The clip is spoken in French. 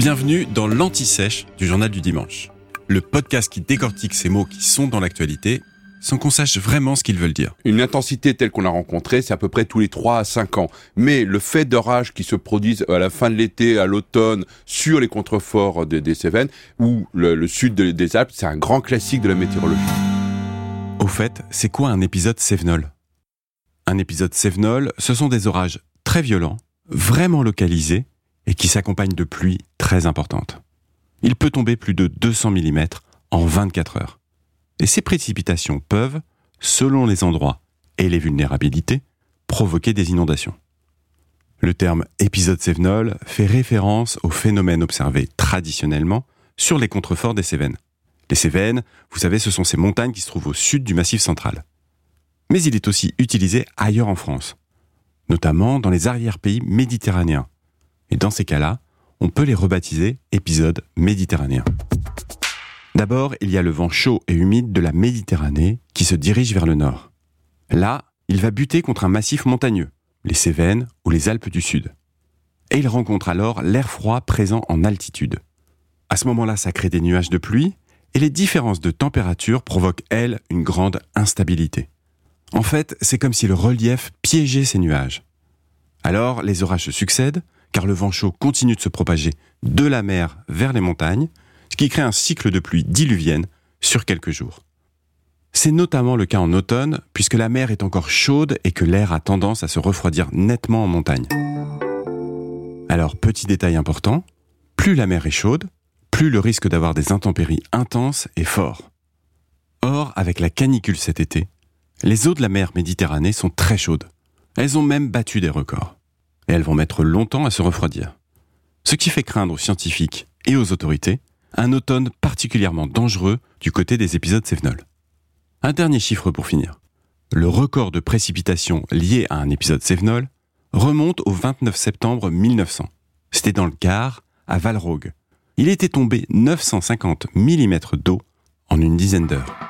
Bienvenue dans l'Anti-Sèche du Journal du Dimanche, le podcast qui décortique ces mots qui sont dans l'actualité sans qu'on sache vraiment ce qu'ils veulent dire. Une intensité telle qu'on l'a rencontrée, c'est à peu près tous les 3 à 5 ans. Mais le fait d'orages qui se produisent à la fin de l'été, à l'automne, sur les contreforts des, Cévennes ou le, sud des Alpes, c'est un grand classique de la météorologie. Au fait, c'est quoi un épisode Cévenol? Un épisode Cévenol, ce sont des orages très violents, vraiment localisés, et qui s'accompagnent de pluies très importantes. Il peut tomber plus de 200 mm en 24 heures. Et ces précipitations peuvent, selon les endroits et les vulnérabilités, provoquer des inondations. Le terme épisode Cévenol fait référence au phénomène observé traditionnellement sur les contreforts des Cévennes. Les Cévennes, vous savez, ce sont ces montagnes qui se trouvent au sud du Massif central. Mais il est aussi utilisé ailleurs en France, notamment dans les arrière-pays méditerranéens. Et dans ces cas-là, on peut les rebaptiser épisodes méditerranéens. D'abord, il y a le vent chaud et humide de la Méditerranée qui se dirige vers le nord. Là, il va buter contre un massif montagneux, les Cévennes ou les Alpes du Sud. Et il rencontre alors l'air froid présent en altitude. À ce moment-là, ça crée des nuages de pluie, et les différences de température provoquent, elles, une grande instabilité. En fait, c'est comme si le relief piégeait ces nuages. Alors, les orages se succèdent, car le vent chaud continue de se propager de la mer vers les montagnes, ce qui crée un cycle de pluie diluvienne sur quelques jours. C'est notamment le cas en automne, puisque la mer est encore chaude et que l'air a tendance à se refroidir nettement en montagne. Alors, petit détail important, plus la mer est chaude, plus le risque d'avoir des intempéries intenses est fort. Or, avec la canicule cet été, les eaux de la mer Méditerranée sont très chaudes. Elles ont même battu des records. Et elles vont mettre longtemps à se refroidir. Ce qui fait craindre aux scientifiques et aux autorités un automne particulièrement dangereux du côté des épisodes Cévenol. Un dernier chiffre pour finir. Le record de précipitation lié à un épisode Cévenol remonte au 29 septembre 1900. C'était dans le Gard, à Valrogue. Il était tombé 950 mm d'eau en une dizaine d'heures.